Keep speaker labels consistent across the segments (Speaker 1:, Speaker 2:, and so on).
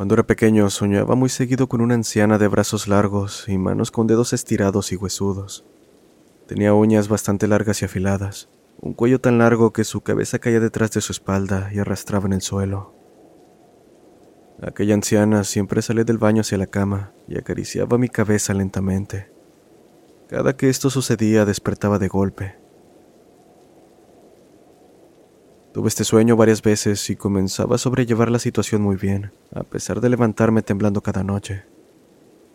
Speaker 1: Cuando era pequeño soñaba muy seguido con una anciana de brazos largos y manos con dedos estirados y huesudos. Tenía uñas bastante largas y afiladas, un cuello tan largo que su cabeza caía detrás de su espalda y arrastraba en el suelo. Aquella anciana siempre salía del baño hacia la cama y acariciaba mi cabeza lentamente. Cada que esto sucedía despertaba de golpe. Tuve este sueño varias veces y comenzaba a sobrellevar la situación muy bien, a pesar de levantarme temblando cada noche.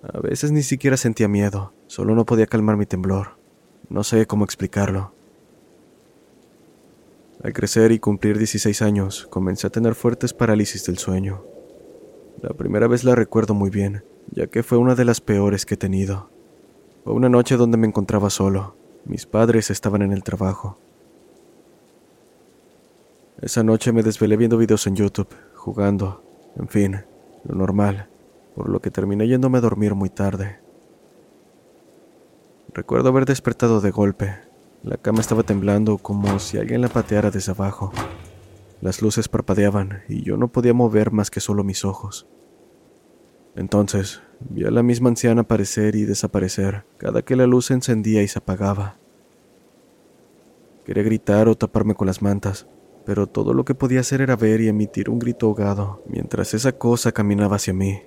Speaker 1: A veces ni siquiera sentía miedo, solo no podía calmar mi temblor. No sé cómo explicarlo. Al crecer y cumplir 16 años, comencé a tener fuertes parálisis del sueño. La primera vez la recuerdo muy bien, ya que fue una de las peores que he tenido. Fue una noche donde me encontraba solo. Mis padres estaban en el trabajo. Esa noche me desvelé viendo videos en YouTube, jugando, en fin, lo normal, por lo que terminé yéndome a dormir muy tarde. Recuerdo haber despertado de golpe. La cama estaba temblando como si alguien la pateara desde abajo. Las luces parpadeaban y yo no podía mover más que solo mis ojos. Entonces vi a la misma anciana aparecer y desaparecer cada que la luz se encendía y se apagaba. Quería gritar o taparme con las mantas, pero todo lo que podía hacer era ver y emitir un grito ahogado mientras esa cosa caminaba hacia mí.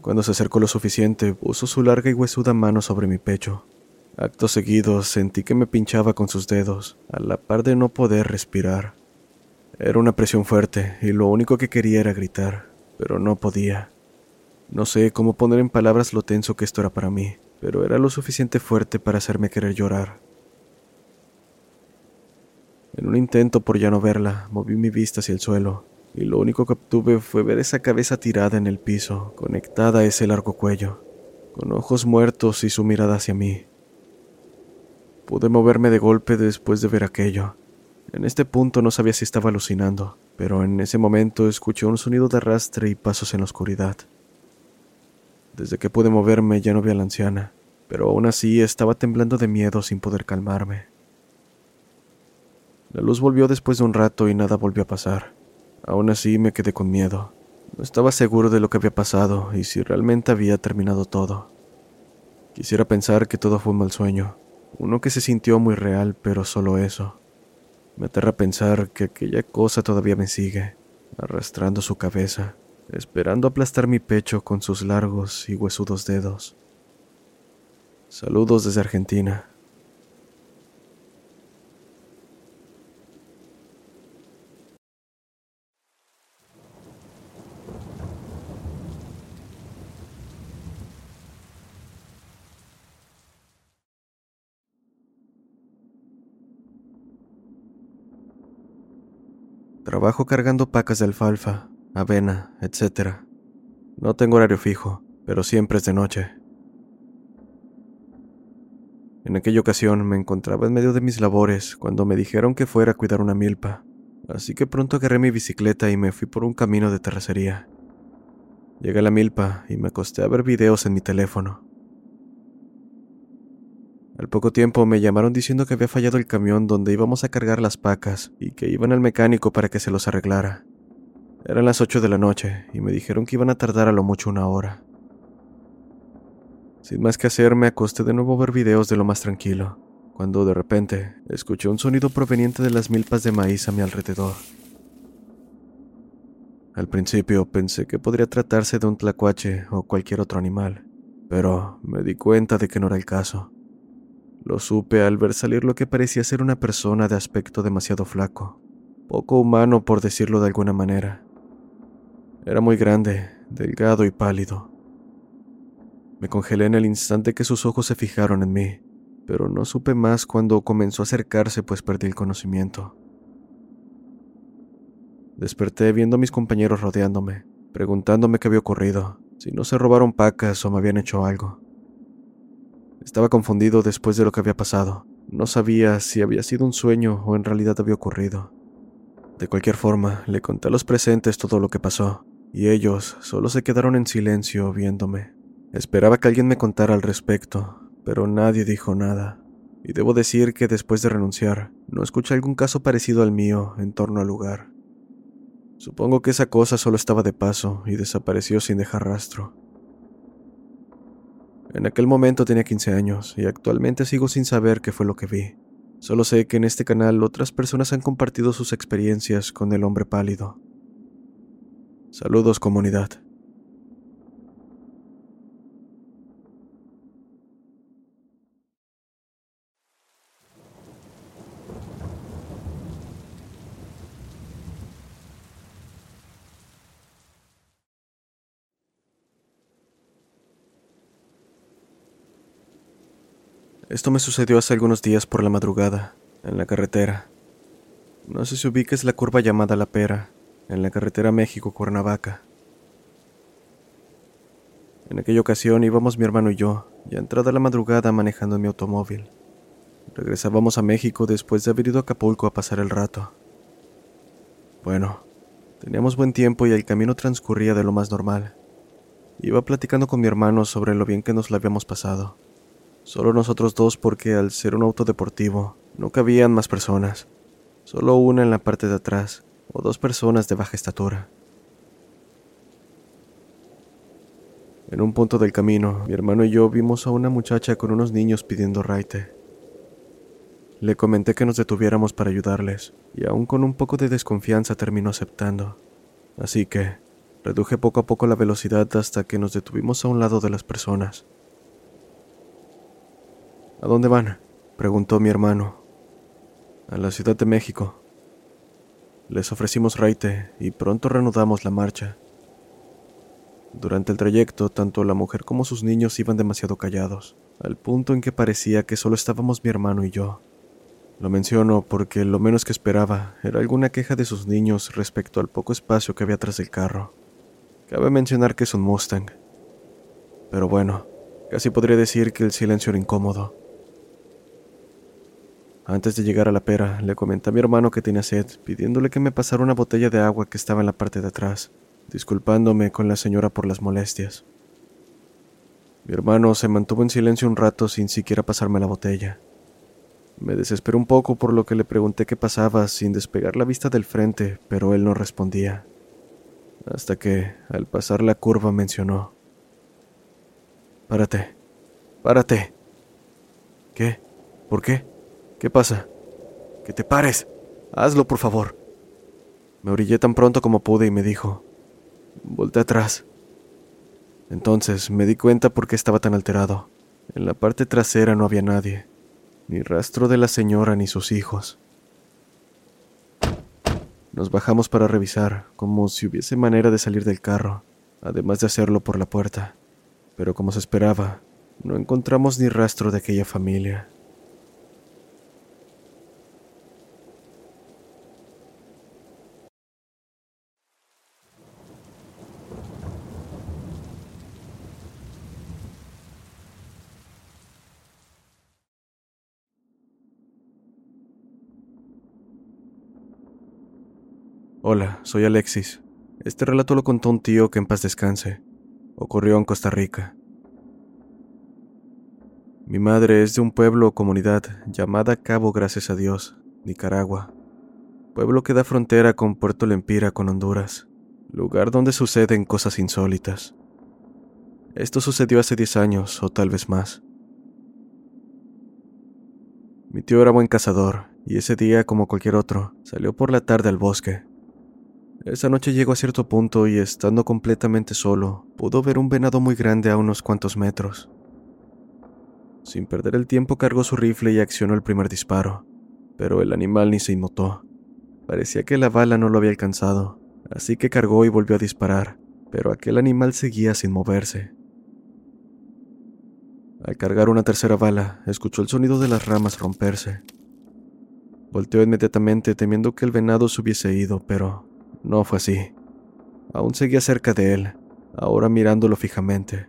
Speaker 1: Cuando se acercó lo suficiente, puso su larga y huesuda mano sobre mi pecho. Acto seguido sentí que me pinchaba con sus dedos, a la par de no poder respirar. Era una presión fuerte y lo único que quería era gritar, pero no podía. No sé cómo poner en palabras lo tenso que esto era para mí, pero era lo suficiente fuerte para hacerme querer llorar. En un intento por ya no verla, moví mi vista hacia el suelo, y lo único que obtuve fue ver esa cabeza tirada en el piso, conectada a ese largo cuello, con ojos muertos y su mirada hacia mí. Pude moverme de golpe después de ver aquello. En este punto no sabía si estaba alucinando, pero en ese momento escuché un sonido de arrastre y pasos en la oscuridad. Desde que pude moverme ya no vi a la anciana, pero aún así estaba temblando de miedo sin poder calmarme. La luz volvió después de un rato y nada volvió a pasar. Aún así me quedé con miedo. No estaba seguro de lo que había pasado y si realmente había terminado todo. Quisiera pensar que todo fue un mal sueño, uno que se sintió muy real, pero solo eso. Me aterra pensar que aquella cosa todavía me sigue, arrastrando su cabeza, esperando aplastar mi pecho con sus largos y huesudos dedos. Saludos desde Argentina. Trabajo cargando pacas de alfalfa, avena, etc. No tengo horario fijo, pero siempre es de noche. En aquella ocasión me encontraba en medio de mis labores cuando me dijeron que fuera a cuidar una milpa, así que pronto agarré mi bicicleta y me fui por un camino de terracería. Llegué a la milpa y me acosté a ver videos en mi teléfono. Al poco tiempo me llamaron diciendo que había fallado el camión donde íbamos a cargar las pacas y que iban al mecánico para que se los arreglara. Eran las 8 de la noche y me dijeron que iban a tardar a lo mucho una hora. Sin más que hacer, me acosté de nuevo a ver videos de lo más tranquilo, cuando de repente escuché un sonido proveniente de las milpas de maíz a mi alrededor. Al principio pensé que podría tratarse de un tlacuache o cualquier otro animal, pero me di cuenta de que no era el caso. Lo supe al ver salir lo que parecía ser una persona de aspecto demasiado flaco. poco humano por decirlo de alguna manera. Era muy grande, delgado y pálido. Me congelé en el instante que sus ojos se fijaron en mí, pero no supe más cuando comenzó a acercarse pues perdí el conocimiento. Desperté viendo a mis compañeros rodeándome, preguntándome qué había ocurrido, si no se robaron pacas o me habían hecho algo. Estaba confundido después de lo que había pasado. No sabía si había sido un sueño o en realidad había ocurrido. De cualquier forma, le conté a los presentes todo lo que pasó, y ellos solo se quedaron en silencio viéndome. Esperaba que alguien me contara al respecto, pero nadie dijo nada. Y debo decir que después de renunciar, no escuché algún caso parecido al mío en torno al lugar. Supongo que esa cosa solo estaba de paso y desapareció sin dejar rastro. En aquel momento tenía 15 años y actualmente sigo sin saber qué fue lo que vi. Solo sé que en este canal otras personas han compartido sus experiencias con el hombre pálido. Saludos comunidad. Esto me sucedió hace algunos días por la madrugada, en la carretera. No sé si ubiques la curva llamada La Pera, en la carretera México-Cuernavaca. En aquella ocasión íbamos mi hermano y yo, ya entrada la madrugada manejando mi automóvil. Regresábamos a México después de haber ido a Acapulco a pasar el rato. Bueno, teníamos buen tiempo y el camino transcurría de lo más normal. Iba platicando con mi hermano sobre lo bien que nos la habíamos pasado. Solo nosotros dos porque al ser un auto deportivo no cabían más personas, solo una en la parte de atrás o dos personas de baja estatura. En un punto del camino, mi hermano y yo vimos a una muchacha con unos niños pidiendo raite. Le comenté que nos detuviéramos para ayudarles, y aún con un poco de desconfianza terminó aceptando. Así que reduje poco a poco la velocidad hasta que nos detuvimos a un lado de las personas. ¿A dónde van? preguntó mi hermano. A la Ciudad de México. Les ofrecimos raite y pronto reanudamos la marcha. Durante el trayecto, tanto la mujer como sus niños iban demasiado callados, al punto en que parecía que solo estábamos mi hermano y yo. Lo menciono porque lo menos que esperaba era alguna queja de sus niños respecto al poco espacio que había tras del carro. Cabe mencionar que es un Mustang. Pero bueno, casi podría decir que el silencio era incómodo. Antes de llegar a la pera, le comenté a mi hermano que tenía sed, pidiéndole que me pasara una botella de agua que estaba en la parte de atrás, disculpándome con la señora por las molestias. Mi hermano se mantuvo en silencio un rato sin siquiera pasarme la botella. Me desesperé un poco por lo que le pregunté qué pasaba sin despegar la vista del frente, pero él no respondía. Hasta que, al pasar la curva, mencionó. Párate, párate. ¿Qué? ¿Por qué? ¿Qué pasa? Que te pares. Hazlo, por favor. Me orillé tan pronto como pude y me dijo, voltea atrás. Entonces me di cuenta por qué estaba tan alterado. En la parte trasera no había nadie, ni rastro de la señora ni sus hijos. Nos bajamos para revisar, como si hubiese manera de salir del carro, además de hacerlo por la puerta. Pero como se esperaba, no encontramos ni rastro de aquella familia. Hola, soy Alexis. Este relato lo contó un tío que en paz descanse. Ocurrió en Costa Rica. Mi madre es de un pueblo o comunidad llamada Cabo Gracias a Dios, Nicaragua. Pueblo que da frontera con Puerto Lempira con Honduras, lugar donde suceden cosas insólitas. Esto sucedió hace 10 años o tal vez más. Mi tío era buen cazador y ese día, como cualquier otro, salió por la tarde al bosque esa noche llegó a cierto punto y estando completamente solo, pudo ver un venado muy grande a unos cuantos metros. Sin perder el tiempo cargó su rifle y accionó el primer disparo, pero el animal ni se inmutó. Parecía que la bala no lo había alcanzado, así que cargó y volvió a disparar, pero aquel animal seguía sin moverse. Al cargar una tercera bala, escuchó el sonido de las ramas romperse. Volteó inmediatamente temiendo que el venado se hubiese ido, pero no fue así. Aún seguía cerca de él, ahora mirándolo fijamente.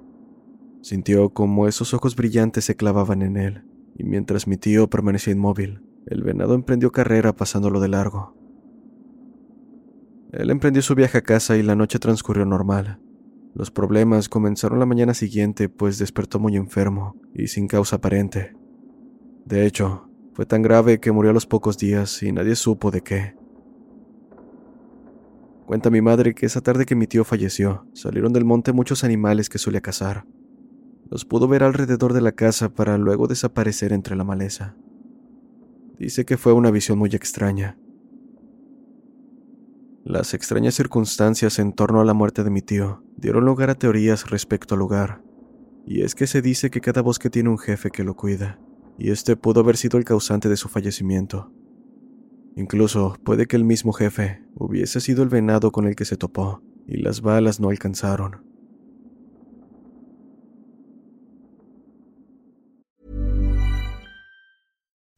Speaker 1: Sintió como esos ojos brillantes se clavaban en él, y mientras mi tío permanecía inmóvil, el venado emprendió carrera pasándolo de largo. Él emprendió su viaje a casa y la noche transcurrió normal. Los problemas comenzaron la mañana siguiente, pues despertó muy enfermo y sin causa aparente. De hecho, fue tan grave que murió a los pocos días y nadie supo de qué. Cuenta mi madre que esa tarde que mi tío falleció, salieron del monte muchos animales que solía cazar. Los pudo ver alrededor de la casa para luego desaparecer entre la maleza. Dice que fue una visión muy extraña. Las extrañas circunstancias en torno a la muerte de mi tío dieron lugar a teorías respecto al lugar. Y es que se dice que cada bosque tiene un jefe que lo cuida, y este pudo haber sido el causante de su fallecimiento. Incluso puede que el mismo jefe hubiese sido el venado con el que se topó, y las balas no alcanzaron.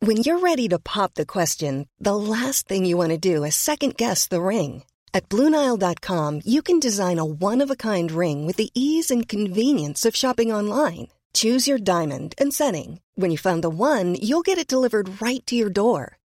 Speaker 2: When you're ready to pop the question, the last thing you want to do is second guess the ring. At Bluenile.com, you can design a one of a kind ring with the ease and convenience of shopping online. Choose your diamond and setting. When you find the one, you'll get it delivered right to your door.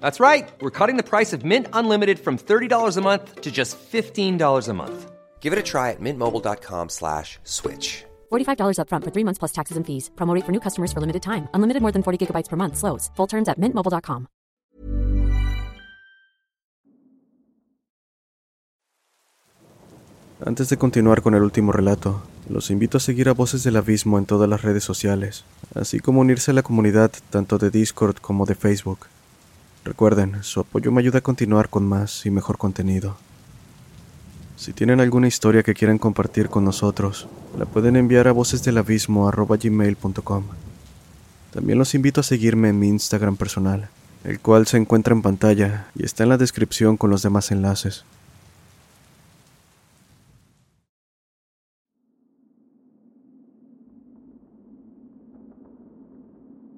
Speaker 3: That's right. We're cutting the price of Mint Unlimited from $30 a month to just $15 a month. Give it a try at mintmobile.com slash switch.
Speaker 4: $45 upfront for three months plus taxes and fees. Promote for new customers for limited time. Unlimited more than 40 gigabytes per month. Slows. Full terms at mintmobile.com.
Speaker 1: Antes de continuar con el último relato, los invito a seguir a Voces del Abismo en todas las redes sociales, así como unirse a la comunidad tanto de Discord como de Facebook. Recuerden, su apoyo me ayuda a continuar con más y mejor contenido. Si tienen alguna historia que quieran compartir con nosotros, la pueden enviar a vocesdelabismo.gmail.com. También los invito a seguirme en mi Instagram personal, el cual se encuentra en pantalla y está en la descripción con los demás enlaces.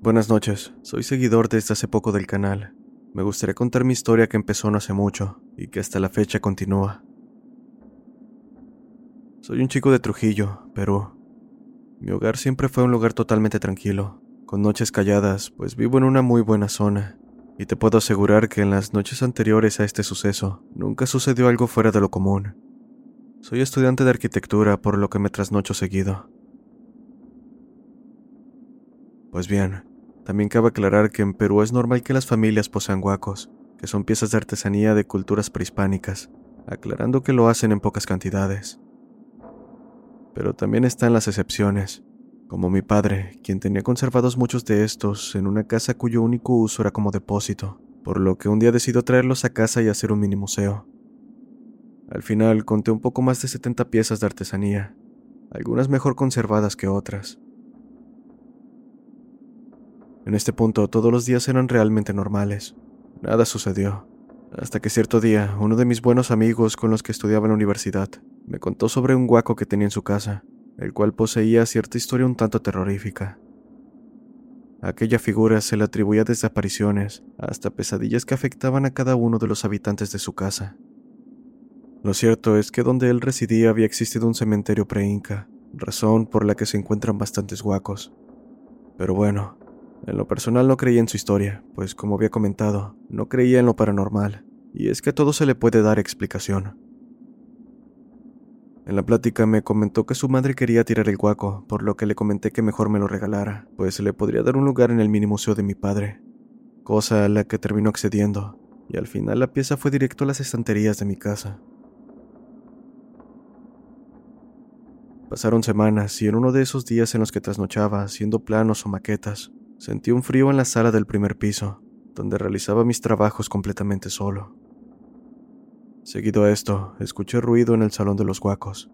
Speaker 1: Buenas noches, soy seguidor desde hace poco del canal. Me gustaría contar mi historia que empezó no hace mucho y que hasta la fecha continúa. Soy un chico de Trujillo, Perú. Mi hogar siempre fue un lugar totalmente tranquilo, con noches calladas, pues vivo en una muy buena zona, y te puedo asegurar que en las noches anteriores a este suceso nunca sucedió algo fuera de lo común. Soy estudiante de arquitectura, por lo que me trasnocho seguido. Pues bien, también cabe aclarar que en Perú es normal que las familias posean guacos, que son piezas de artesanía de culturas prehispánicas, aclarando que lo hacen en pocas cantidades. Pero también están las excepciones, como mi padre, quien tenía conservados muchos de estos en una casa cuyo único uso era como depósito, por lo que un día decidió traerlos a casa y hacer un mini museo. Al final conté un poco más de 70 piezas de artesanía, algunas mejor conservadas que otras. En este punto todos los días eran realmente normales. Nada sucedió. Hasta que cierto día, uno de mis buenos amigos con los que estudiaba en la universidad me contó sobre un guaco que tenía en su casa, el cual poseía cierta historia un tanto terrorífica. aquella figura se le atribuía desde apariciones hasta pesadillas que afectaban a cada uno de los habitantes de su casa. Lo cierto es que donde él residía había existido un cementerio pre-inca, razón por la que se encuentran bastantes guacos. Pero bueno, en lo personal no creía en su historia, pues como había comentado, no creía en lo paranormal, y es que a todo se le puede dar explicación. En la plática me comentó que su madre quería tirar el guaco, por lo que le comenté que mejor me lo regalara, pues se le podría dar un lugar en el mini museo de mi padre, cosa a la que terminó accediendo, y al final la pieza fue directo a las estanterías de mi casa. Pasaron semanas y en uno de esos días en los que trasnochaba haciendo planos o maquetas, sentí un frío en la sala del primer piso, donde realizaba mis trabajos completamente solo. Seguido a esto, escuché ruido en el salón de los guacos.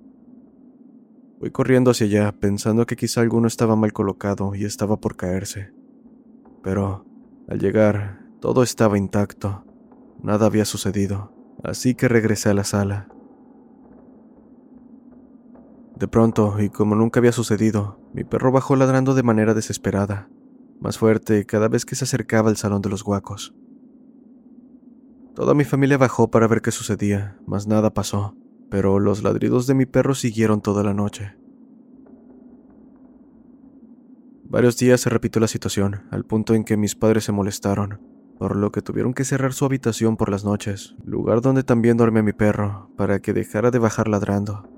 Speaker 1: Fui corriendo hacia allá, pensando que quizá alguno estaba mal colocado y estaba por caerse. Pero, al llegar, todo estaba intacto. Nada había sucedido, así que regresé a la sala. De pronto, y como nunca había sucedido, mi perro bajó ladrando de manera desesperada, más fuerte cada vez que se acercaba al salón de los guacos. Toda mi familia bajó para ver qué sucedía, mas nada pasó, pero los ladridos de mi perro siguieron toda la noche. Varios días se repitió la situación, al punto en que mis padres se molestaron, por lo que tuvieron que cerrar su habitación por las noches, lugar donde también dormía mi perro, para que dejara de bajar ladrando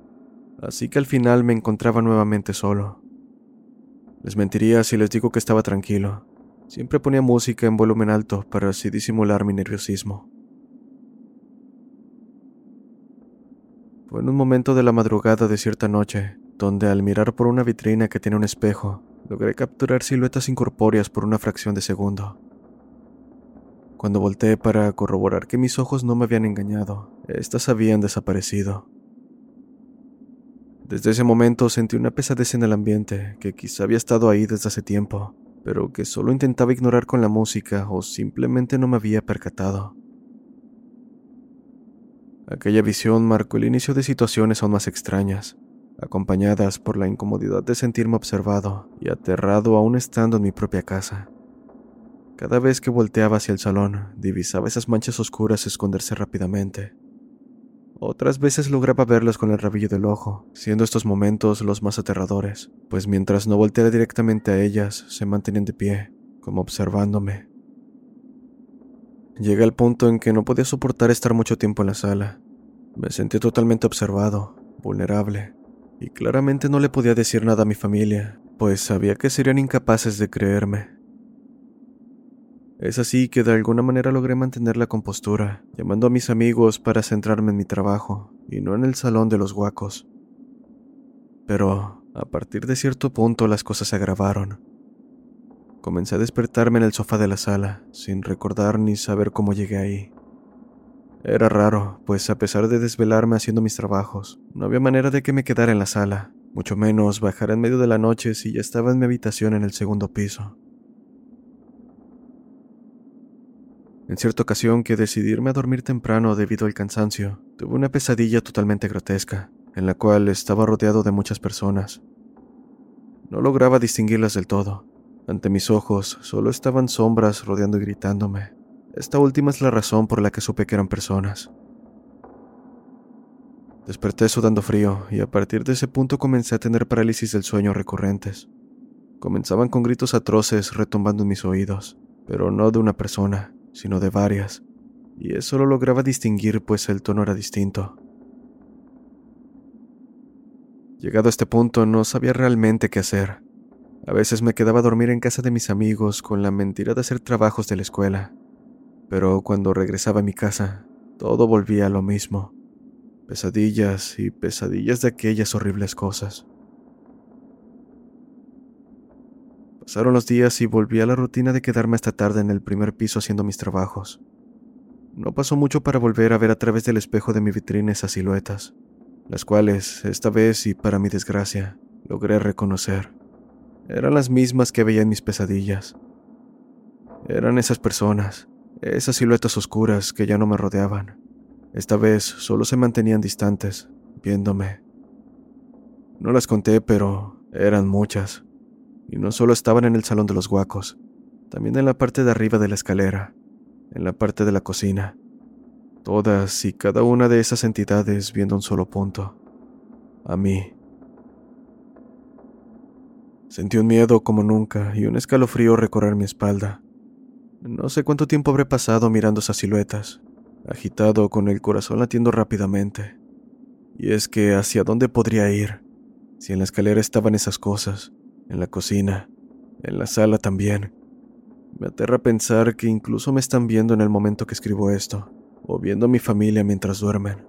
Speaker 1: así que al final me encontraba nuevamente solo. Les mentiría si les digo que estaba tranquilo. Siempre ponía música en volumen alto para así disimular mi nerviosismo. Fue en un momento de la madrugada de cierta noche, donde al mirar por una vitrina que tenía un espejo, logré capturar siluetas incorpóreas por una fracción de segundo. Cuando volteé para corroborar que mis ojos no me habían engañado, éstas habían desaparecido. Desde ese momento sentí una pesadez en el ambiente que quizá había estado ahí desde hace tiempo, pero que solo intentaba ignorar con la música o simplemente no me había percatado. Aquella visión marcó el inicio de situaciones aún más extrañas, acompañadas por la incomodidad de sentirme observado y aterrado aún estando en mi propia casa. Cada vez que volteaba hacia el salón, divisaba esas manchas oscuras esconderse rápidamente, otras veces lograba verlas con el rabillo del ojo, siendo estos momentos los más aterradores, pues mientras no volteara directamente a ellas, se mantenían de pie, como observándome. Llegué al punto en que no podía soportar estar mucho tiempo en la sala. Me sentí totalmente observado, vulnerable, y claramente no le podía decir nada a mi familia, pues sabía que serían incapaces de creerme. Es así que de alguna manera logré mantener la compostura, llamando a mis amigos para centrarme en mi trabajo y no en el salón de los guacos. Pero a partir de cierto punto las cosas se agravaron. Comencé a despertarme en el sofá de la sala, sin recordar ni saber cómo llegué ahí. Era raro, pues a pesar de desvelarme haciendo mis trabajos, no había manera de que me quedara en la sala, mucho menos bajar en medio de la noche si ya estaba en mi habitación en el segundo piso. En cierta ocasión que decidirme a dormir temprano debido al cansancio, tuve una pesadilla totalmente grotesca, en la cual estaba rodeado de muchas personas. No lograba distinguirlas del todo. Ante mis ojos solo estaban sombras rodeando y gritándome. Esta última es la razón por la que supe que eran personas. Desperté sudando frío y a partir de ese punto comencé a tener parálisis del sueño recurrentes. Comenzaban con gritos atroces retumbando en mis oídos, pero no de una persona, sino de varias, y eso lo lograba distinguir pues el tono era distinto. Llegado a este punto no sabía realmente qué hacer. A veces me quedaba a dormir en casa de mis amigos con la mentira de hacer trabajos de la escuela, pero cuando regresaba a mi casa, todo volvía a lo mismo. Pesadillas y pesadillas de aquellas horribles cosas. Pasaron los días y volví a la rutina de quedarme hasta tarde en el primer piso haciendo mis trabajos. No pasó mucho para volver a ver a través del espejo de mi vitrina esas siluetas, las cuales, esta vez y para mi desgracia, logré reconocer. Eran las mismas que veía en mis pesadillas. Eran esas personas, esas siluetas oscuras que ya no me rodeaban. Esta vez solo se mantenían distantes, viéndome. No las conté, pero eran muchas. Y no solo estaban en el salón de los guacos, también en la parte de arriba de la escalera, en la parte de la cocina. Todas y cada una de esas entidades viendo un solo punto. A mí. Sentí un miedo como nunca y un escalofrío recorrer mi espalda. No sé cuánto tiempo habré pasado mirando esas siluetas, agitado con el corazón latiendo rápidamente. Y es que hacia dónde podría ir si en la escalera estaban esas cosas, en la cocina, en la sala también. Me aterra pensar que incluso me están viendo en el momento que escribo esto, o viendo a mi familia mientras duermen.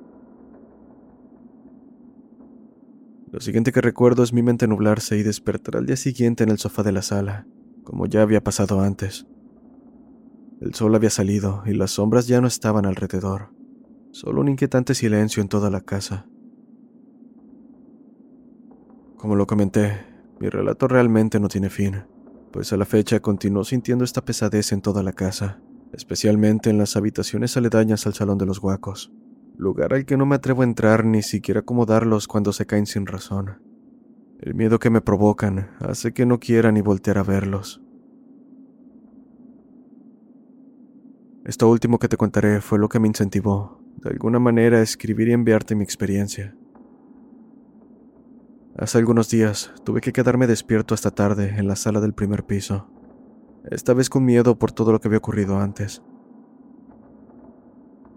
Speaker 1: Lo siguiente que recuerdo es mi mente nublarse y despertar al día siguiente en el sofá de la sala, como ya había pasado antes. El sol había salido y las sombras ya no estaban alrededor, solo un inquietante silencio en toda la casa. Como lo comenté, mi relato realmente no tiene fin pues a la fecha continuó sintiendo esta pesadez en toda la casa, especialmente en las habitaciones aledañas al salón de los guacos, lugar al que no me atrevo a entrar ni siquiera acomodarlos cuando se caen sin razón. El miedo que me provocan hace que no quiera ni voltear a verlos. Esto último que te contaré fue lo que me incentivó, de alguna manera, a escribir y enviarte mi experiencia. Hace algunos días tuve que quedarme despierto hasta tarde en la sala del primer piso, esta vez con miedo por todo lo que había ocurrido antes.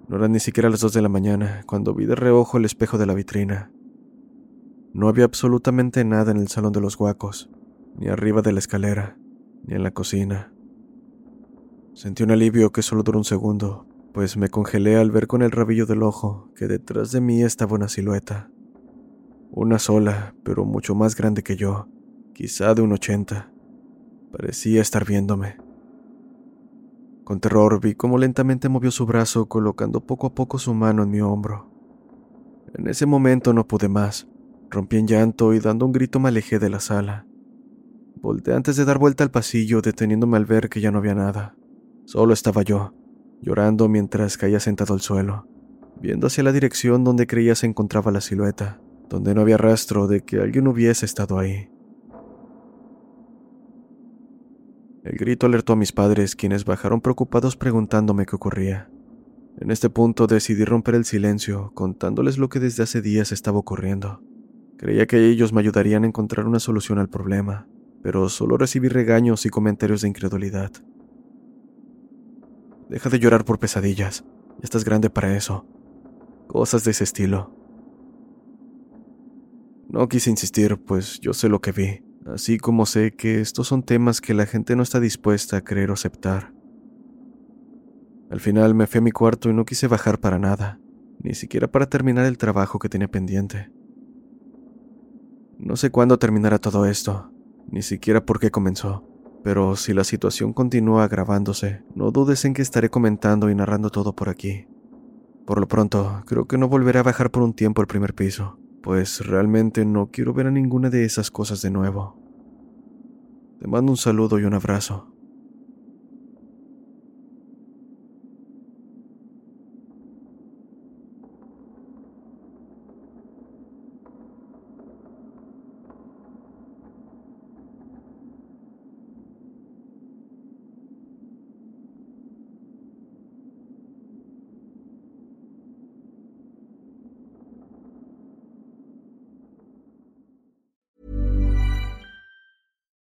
Speaker 1: No eran ni siquiera las dos de la mañana cuando vi de reojo el espejo de la vitrina. No había absolutamente nada en el salón de los guacos, ni arriba de la escalera, ni en la cocina. Sentí un alivio que solo duró un segundo, pues me congelé al ver con el rabillo del ojo que detrás de mí estaba una silueta. Una sola, pero mucho más grande que yo, quizá de un ochenta. Parecía estar viéndome. Con terror vi cómo lentamente movió su brazo colocando poco a poco su mano en mi hombro. En ese momento no pude más. Rompí en llanto y dando un grito me alejé de la sala. Volté antes de dar vuelta al pasillo, deteniéndome al ver que ya no había nada. Solo estaba yo, llorando mientras caía sentado al suelo, viendo hacia la dirección donde creía se encontraba la silueta donde no había rastro de que alguien hubiese estado ahí. El grito alertó a mis padres, quienes bajaron preocupados preguntándome qué ocurría. En este punto decidí romper el silencio, contándoles lo que desde hace días estaba ocurriendo. Creía que ellos me ayudarían a encontrar una solución al problema, pero solo recibí regaños y comentarios de incredulidad. Deja de llorar por pesadillas, estás grande para eso. Cosas de ese estilo. No quise insistir, pues yo sé lo que vi, así como sé que estos son temas que la gente no está dispuesta a creer o aceptar. Al final me fui a mi cuarto y no quise bajar para nada, ni siquiera para terminar el trabajo que tenía pendiente. No sé cuándo terminará todo esto, ni siquiera por qué comenzó, pero si la situación continúa agravándose, no dudes en que estaré comentando y narrando todo por aquí. Por lo pronto, creo que no volveré a bajar por un tiempo al primer piso pues realmente no quiero ver a ninguna de esas cosas de nuevo. Te mando un saludo y un abrazo.